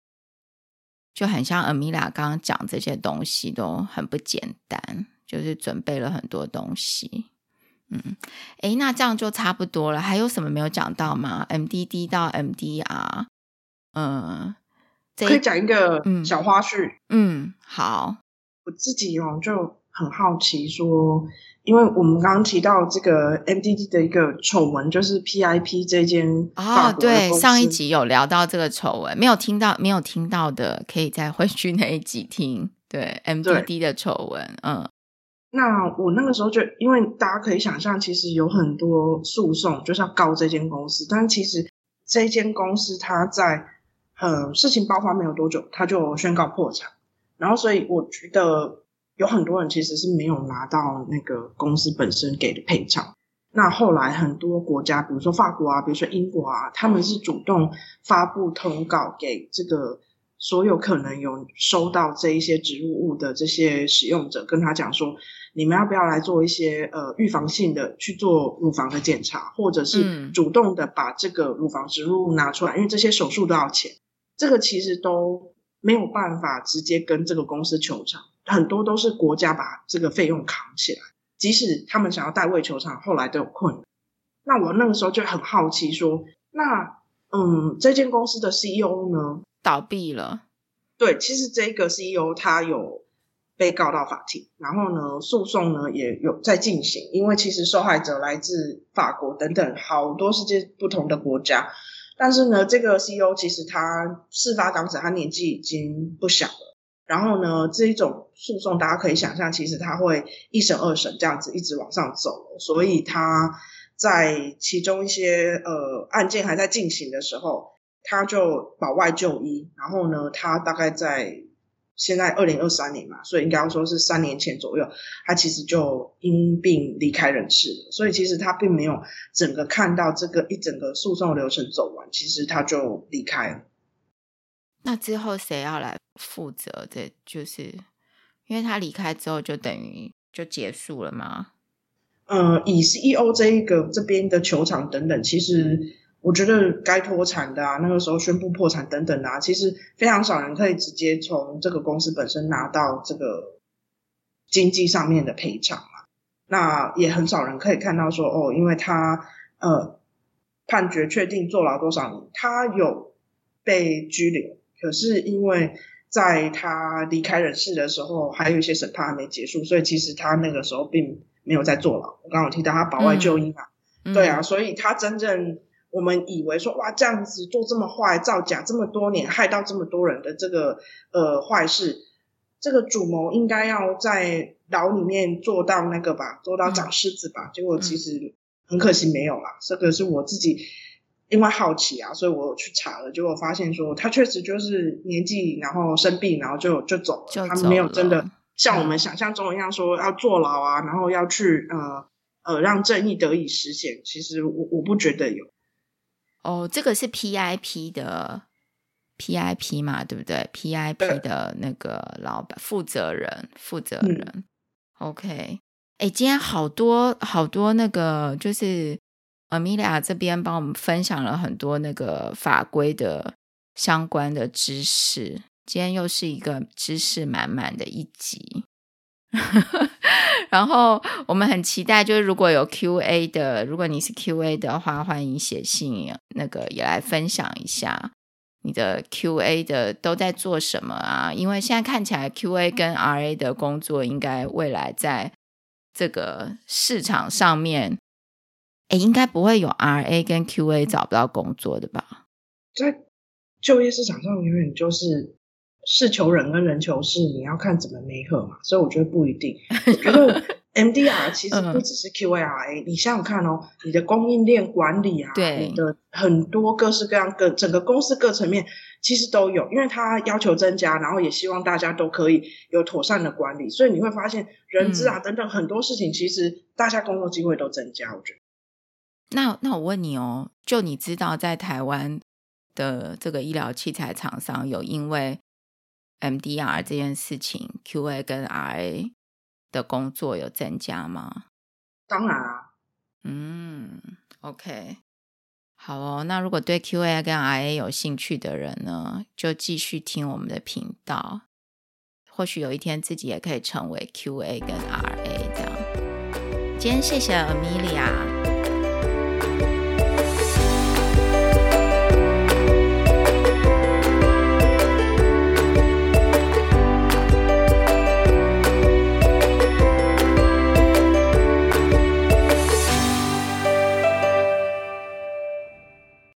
就很像 Amelia 刚刚讲这些东西都很不简单，就是准备了很多东西。嗯，诶，那这样就差不多了。还有什么没有讲到吗？MDD 到 MDR，嗯。可以讲一个小花絮。嗯，嗯，好。我自己哦就很好奇说，因为我们刚刚提到这个 MDD 的一个丑闻，就是 PIP 这间哦，对，上一集有聊到这个丑闻，没有听到没有听到的，可以再回去那一集听。对，MDD 的丑闻，嗯。那我那个时候就，因为大家可以想象，其实有很多诉讼就是要告这间公司，但其实这间公司它在。呃，事情爆发没有多久，他就宣告破产。然后，所以我觉得有很多人其实是没有拿到那个公司本身给的赔偿。那后来很多国家，比如说法国啊，比如说英国啊，他们是主动发布通告给这个所有可能有收到这一些植入物的这些使用者，跟他讲说，你们要不要来做一些呃预防性的去做乳房的检查，或者是主动的把这个乳房植入物拿出来，因为这些手术都要钱。这个其实都没有办法直接跟这个公司求偿，很多都是国家把这个费用扛起来。即使他们想要代位求偿，后来都有困难。那我那个时候就很好奇说，那嗯，这间公司的 CEO 呢？倒闭了。对，其实这个 CEO 他有被告到法庭，然后呢，诉讼呢也有在进行，因为其实受害者来自法国等等好多世界不同的国家。但是呢，这个 CEO 其实他事发当时他年纪已经不小了，然后呢，这一种诉讼大家可以想象，其实他会一审二审这样子一直往上走，所以他在其中一些呃案件还在进行的时候，他就保外就医，然后呢，他大概在。现在二零二三年嘛，所以应该要说是三年前左右，他其实就因病离开人世了。所以其实他并没有整个看到这个一整个诉讼流程走完，其实他就离开了。那之后谁要来负责？这就是因为他离开之后，就等于就结束了吗？呃，以 CEO 这一个这边的球场等等，其实。我觉得该脱产的啊，那个时候宣布破产等等啊，其实非常少人可以直接从这个公司本身拿到这个经济上面的赔偿嘛。那也很少人可以看到说，哦，因为他呃判决确定坐牢多少年，他有被拘留，可是因为在他离开人世的时候，还有一些审判还没结束，所以其实他那个时候并没有在坐牢。我刚刚有提到他保外就医嘛，嗯、对啊，所以他真正。我们以为说哇，这样子做这么坏，造假这么多年，害到这么多人的这个呃坏事，这个主谋应该要在牢里面做到那个吧，做到长狮子吧。嗯、结果其实很可惜没有啦，这个是我自己因为好奇啊，所以我有去查了，结果发现说他确实就是年纪，然后生病，然后就就走了，就走了，他没有真的像我们想象中一样说要坐牢啊，嗯、然后要去呃呃让正义得以实现。其实我我不觉得有。哦，这个是 PIP 的 PIP 嘛，对不对？PIP 的那个老板负责人负责人。嗯、OK，哎，今天好多好多那个就是。Amelia 这边帮我们分享了很多那个法规的相关的知识，今天又是一个知识满满的一集。然后我们很期待，就是如果有 QA 的，如果你是 QA 的话，欢迎写信，那个也来分享一下你的 QA 的都在做什么啊？因为现在看起来 QA 跟 RA 的工作，应该未来在这个市场上面。诶，应该不会有 RA 跟 QA 找不到工作的吧？在就业市场上，永远就是事求人跟人求事，你要看怎么媒合嘛。所以我觉得不一定。我觉得 MDR 其实不只是 QARA，、嗯、你想想看哦，你的供应链管理啊，对，你的很多各式各样各整个公司各层面其实都有，因为它要求增加，然后也希望大家都可以有妥善的管理，所以你会发现人资啊等等很多事情，其实大家工作机会都增加。我觉得。那那我问你哦，就你知道在台湾的这个医疗器材厂商有因为 MDR 这件事情，QA 跟 RA 的工作有增加吗？当然啊。嗯，OK，好哦。那如果对 QA 跟 RA 有兴趣的人呢，就继续听我们的频道，或许有一天自己也可以成为 QA 跟 RA 这样。今天谢谢 Amelia。